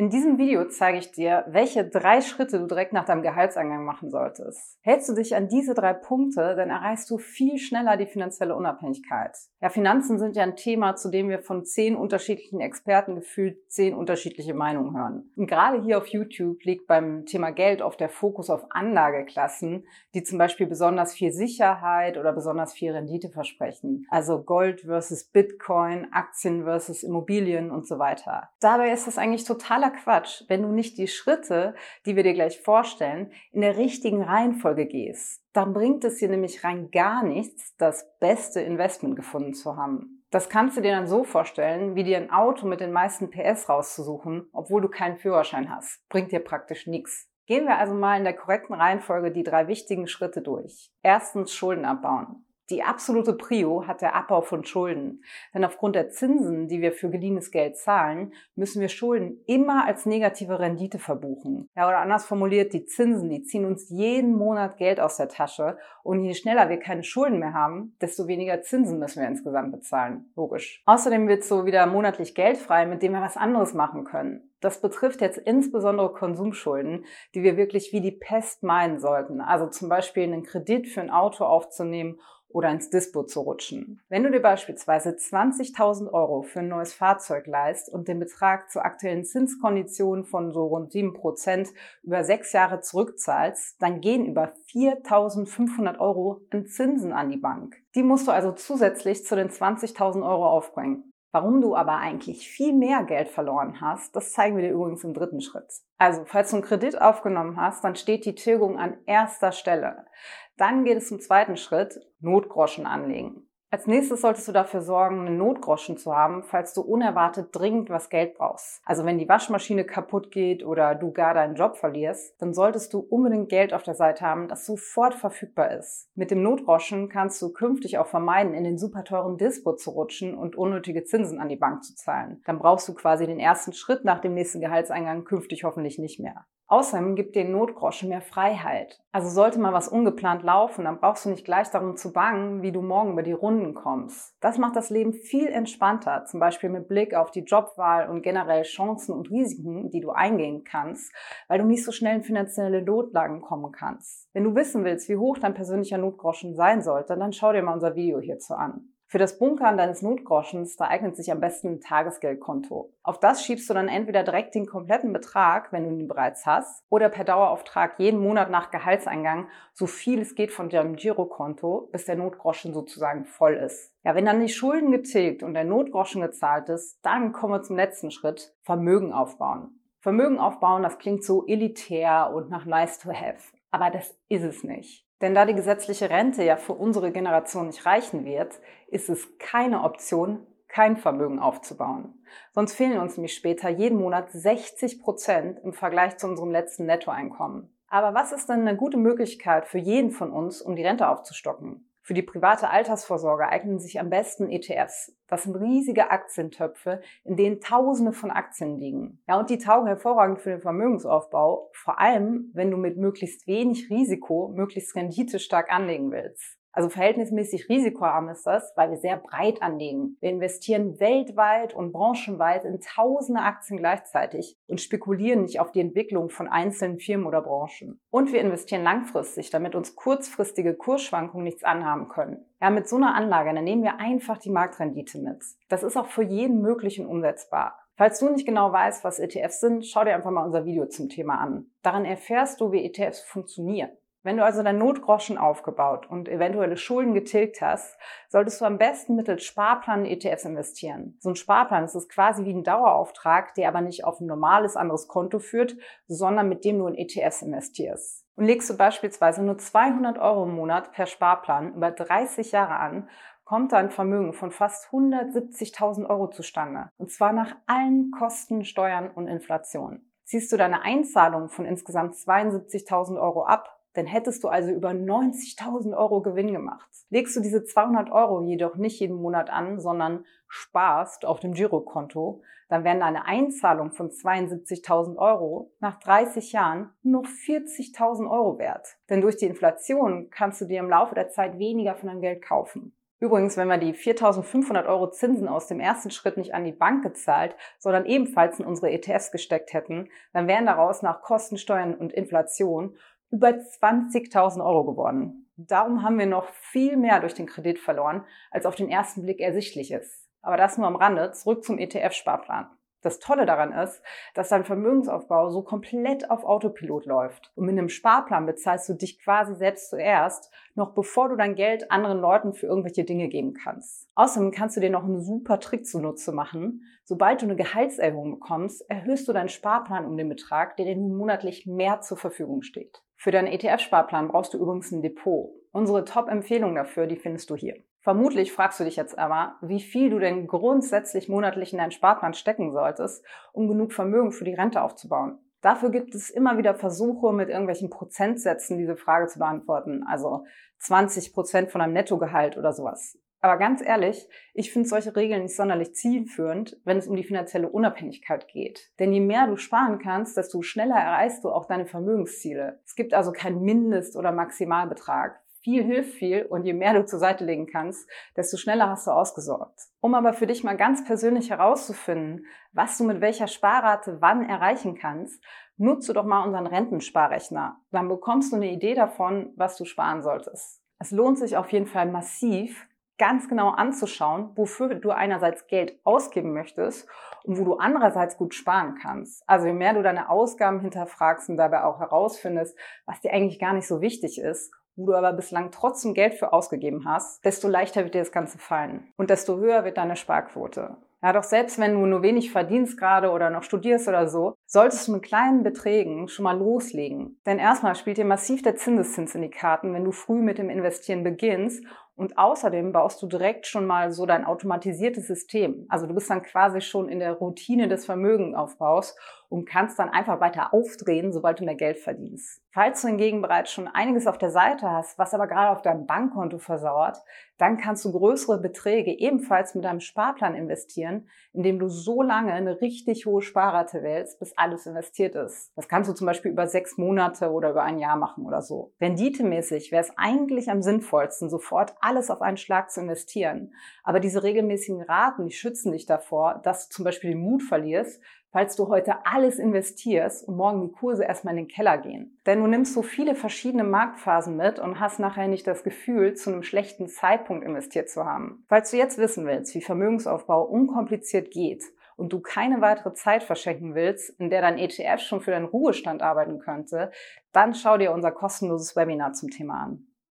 In diesem Video zeige ich dir, welche drei Schritte du direkt nach deinem Gehaltseingang machen solltest. Hältst du dich an diese drei Punkte, dann erreichst du viel schneller die finanzielle Unabhängigkeit. Ja, Finanzen sind ja ein Thema, zu dem wir von zehn unterschiedlichen Experten gefühlt zehn unterschiedliche Meinungen hören. Und gerade hier auf YouTube liegt beim Thema Geld oft der Fokus auf Anlageklassen, die zum Beispiel besonders viel Sicherheit oder besonders viel Rendite versprechen. Also Gold versus Bitcoin, Aktien versus Immobilien und so weiter. Dabei ist das eigentlich totaler Quatsch, wenn du nicht die Schritte, die wir dir gleich vorstellen, in der richtigen Reihenfolge gehst. Dann bringt es dir nämlich rein gar nichts, das beste Investment gefunden zu haben. Das kannst du dir dann so vorstellen, wie dir ein Auto mit den meisten PS rauszusuchen, obwohl du keinen Führerschein hast. Bringt dir praktisch nichts. Gehen wir also mal in der korrekten Reihenfolge die drei wichtigen Schritte durch. Erstens Schulden abbauen. Die absolute Prio hat der Abbau von Schulden. Denn aufgrund der Zinsen, die wir für geliehenes Geld zahlen, müssen wir Schulden immer als negative Rendite verbuchen. Ja, oder anders formuliert, die Zinsen, die ziehen uns jeden Monat Geld aus der Tasche. Und je schneller wir keine Schulden mehr haben, desto weniger Zinsen müssen wir insgesamt bezahlen. Logisch. Außerdem wird so wieder monatlich Geld frei, mit dem wir was anderes machen können. Das betrifft jetzt insbesondere Konsumschulden, die wir wirklich wie die Pest meinen sollten. Also zum Beispiel einen Kredit für ein Auto aufzunehmen oder ins Dispo zu rutschen. Wenn du dir beispielsweise 20.000 Euro für ein neues Fahrzeug leist und den Betrag zu aktuellen Zinskonditionen von so rund 7% über sechs Jahre zurückzahlst, dann gehen über 4.500 Euro an Zinsen an die Bank. Die musst du also zusätzlich zu den 20.000 Euro aufbringen. Warum du aber eigentlich viel mehr Geld verloren hast, das zeigen wir dir übrigens im dritten Schritt. Also, falls du einen Kredit aufgenommen hast, dann steht die Tilgung an erster Stelle. Dann geht es zum zweiten Schritt, Notgroschen anlegen. Als nächstes solltest du dafür sorgen, einen Notgroschen zu haben, falls du unerwartet dringend was Geld brauchst. Also wenn die Waschmaschine kaputt geht oder du gar deinen Job verlierst, dann solltest du unbedingt Geld auf der Seite haben, das sofort verfügbar ist. Mit dem Notgroschen kannst du künftig auch vermeiden, in den super teuren Dispo zu rutschen und unnötige Zinsen an die Bank zu zahlen. Dann brauchst du quasi den ersten Schritt nach dem nächsten Gehaltseingang künftig hoffentlich nicht mehr. Außerdem gibt den Notgroschen mehr Freiheit. Also sollte mal was ungeplant laufen, dann brauchst du nicht gleich darum zu bangen, wie du morgen über die Runden kommst. Das macht das Leben viel entspannter, zum Beispiel mit Blick auf die Jobwahl und generell Chancen und Risiken, die du eingehen kannst, weil du nicht so schnell in finanzielle Notlagen kommen kannst. Wenn du wissen willst, wie hoch dein persönlicher Notgroschen sein sollte, dann schau dir mal unser Video hierzu an. Für das Bunkern deines Notgroschens, da eignet sich am besten ein Tagesgeldkonto. Auf das schiebst du dann entweder direkt den kompletten Betrag, wenn du ihn bereits hast, oder per Dauerauftrag jeden Monat nach Gehaltseingang so viel es geht von deinem Girokonto, bis der Notgroschen sozusagen voll ist. Ja, wenn dann die Schulden getilgt und der Notgroschen gezahlt ist, dann kommen wir zum letzten Schritt, Vermögen aufbauen. Vermögen aufbauen, das klingt so elitär und nach nice to have. Aber das ist es nicht. Denn da die gesetzliche Rente ja für unsere Generation nicht reichen wird, ist es keine Option, kein Vermögen aufzubauen. Sonst fehlen uns nämlich später jeden Monat 60 Prozent im Vergleich zu unserem letzten Nettoeinkommen. Aber was ist denn eine gute Möglichkeit für jeden von uns, um die Rente aufzustocken? Für die private Altersvorsorge eignen sich am besten ETFs. Das sind riesige Aktientöpfe, in denen Tausende von Aktien liegen. Ja, und die taugen hervorragend für den Vermögensaufbau, vor allem, wenn du mit möglichst wenig Risiko möglichst renditestark anlegen willst. Also verhältnismäßig risikoarm ist das, weil wir sehr breit anlegen. Wir investieren weltweit und branchenweit in tausende Aktien gleichzeitig und spekulieren nicht auf die Entwicklung von einzelnen Firmen oder Branchen. Und wir investieren langfristig, damit uns kurzfristige Kursschwankungen nichts anhaben können. Ja, mit so einer Anlage, dann nehmen wir einfach die Marktrendite mit. Das ist auch für jeden möglichen umsetzbar. Falls du nicht genau weißt, was ETFs sind, schau dir einfach mal unser Video zum Thema an. Daran erfährst du, wie ETFs funktionieren. Wenn du also dein Notgroschen aufgebaut und eventuelle Schulden getilgt hast, solltest du am besten mittels Sparplan in ETFs investieren. So ein Sparplan ist quasi wie ein Dauerauftrag, der aber nicht auf ein normales anderes Konto führt, sondern mit dem du in ETFs investierst. Und legst du beispielsweise nur 200 Euro im Monat per Sparplan über 30 Jahre an, kommt dein Vermögen von fast 170.000 Euro zustande. Und zwar nach allen Kosten, Steuern und Inflation. Ziehst du deine Einzahlung von insgesamt 72.000 Euro ab, dann hättest du also über 90.000 Euro Gewinn gemacht. Legst du diese 200 Euro jedoch nicht jeden Monat an, sondern sparst auf dem Girokonto, dann werden eine Einzahlung von 72.000 Euro nach 30 Jahren nur 40.000 Euro wert. Denn durch die Inflation kannst du dir im Laufe der Zeit weniger von deinem Geld kaufen. Übrigens, wenn man die 4.500 Euro Zinsen aus dem ersten Schritt nicht an die Bank gezahlt, sondern ebenfalls in unsere ETFs gesteckt hätten, dann wären daraus nach Kosten, Steuern und Inflation über 20.000 Euro geworden. Darum haben wir noch viel mehr durch den Kredit verloren, als auf den ersten Blick ersichtlich ist. Aber das nur am Rande. Zurück zum ETF-Sparplan. Das Tolle daran ist, dass dein Vermögensaufbau so komplett auf Autopilot läuft. Und mit einem Sparplan bezahlst du dich quasi selbst zuerst, noch bevor du dein Geld anderen Leuten für irgendwelche Dinge geben kannst. Außerdem kannst du dir noch einen super Trick zunutze machen. Sobald du eine Gehaltserhöhung bekommst, erhöhst du deinen Sparplan um den Betrag, der dir nun monatlich mehr zur Verfügung steht. Für deinen ETF-Sparplan brauchst du übrigens ein Depot. Unsere Top-Empfehlung dafür, die findest du hier. Vermutlich fragst du dich jetzt aber, wie viel du denn grundsätzlich monatlich in deinen Sparplan stecken solltest, um genug Vermögen für die Rente aufzubauen. Dafür gibt es immer wieder Versuche, mit irgendwelchen Prozentsätzen diese Frage zu beantworten. Also 20 Prozent von einem Nettogehalt oder sowas. Aber ganz ehrlich, ich finde solche Regeln nicht sonderlich zielführend, wenn es um die finanzielle Unabhängigkeit geht. Denn je mehr du sparen kannst, desto schneller erreichst du auch deine Vermögensziele. Es gibt also keinen Mindest- oder Maximalbetrag viel hilft viel und je mehr du zur Seite legen kannst, desto schneller hast du ausgesorgt. Um aber für dich mal ganz persönlich herauszufinden, was du mit welcher Sparrate wann erreichen kannst, nutze doch mal unseren Rentensparrechner. Dann bekommst du eine Idee davon, was du sparen solltest. Es lohnt sich auf jeden Fall massiv, ganz genau anzuschauen, wofür du einerseits Geld ausgeben möchtest und wo du andererseits gut sparen kannst. Also je mehr du deine Ausgaben hinterfragst und dabei auch herausfindest, was dir eigentlich gar nicht so wichtig ist wo du aber bislang trotzdem Geld für ausgegeben hast, desto leichter wird dir das Ganze fallen und desto höher wird deine Sparquote. Ja, doch selbst wenn du nur wenig verdienst gerade oder noch studierst oder so, solltest du mit kleinen Beträgen schon mal loslegen. Denn erstmal spielt dir massiv der Zinseszins in die Karten, wenn du früh mit dem Investieren beginnst und außerdem baust du direkt schon mal so dein automatisiertes System. Also du bist dann quasi schon in der Routine des Vermögenaufbaus und kannst dann einfach weiter aufdrehen, sobald du mehr Geld verdienst. Falls du hingegen bereits schon einiges auf der Seite hast, was aber gerade auf deinem Bankkonto versauert, dann kannst du größere Beträge ebenfalls mit deinem Sparplan investieren, indem du so lange eine richtig hohe Sparrate wählst, bis alles investiert ist. Das kannst du zum Beispiel über sechs Monate oder über ein Jahr machen oder so. Renditemäßig wäre es eigentlich am sinnvollsten, sofort alles auf einen Schlag zu investieren. Aber diese regelmäßigen Raten, die schützen dich davor, dass du zum Beispiel den Mut verlierst, falls du heute alles investierst und morgen die Kurse erstmal in den Keller gehen. Denn du nimmst so viele verschiedene Marktphasen mit und hast nachher nicht das Gefühl, zu einem schlechten Zeitpunkt investiert zu haben. Falls du jetzt wissen willst, wie Vermögensaufbau unkompliziert geht und du keine weitere Zeit verschenken willst, in der dein ETF schon für deinen Ruhestand arbeiten könnte, dann schau dir unser kostenloses Webinar zum Thema an.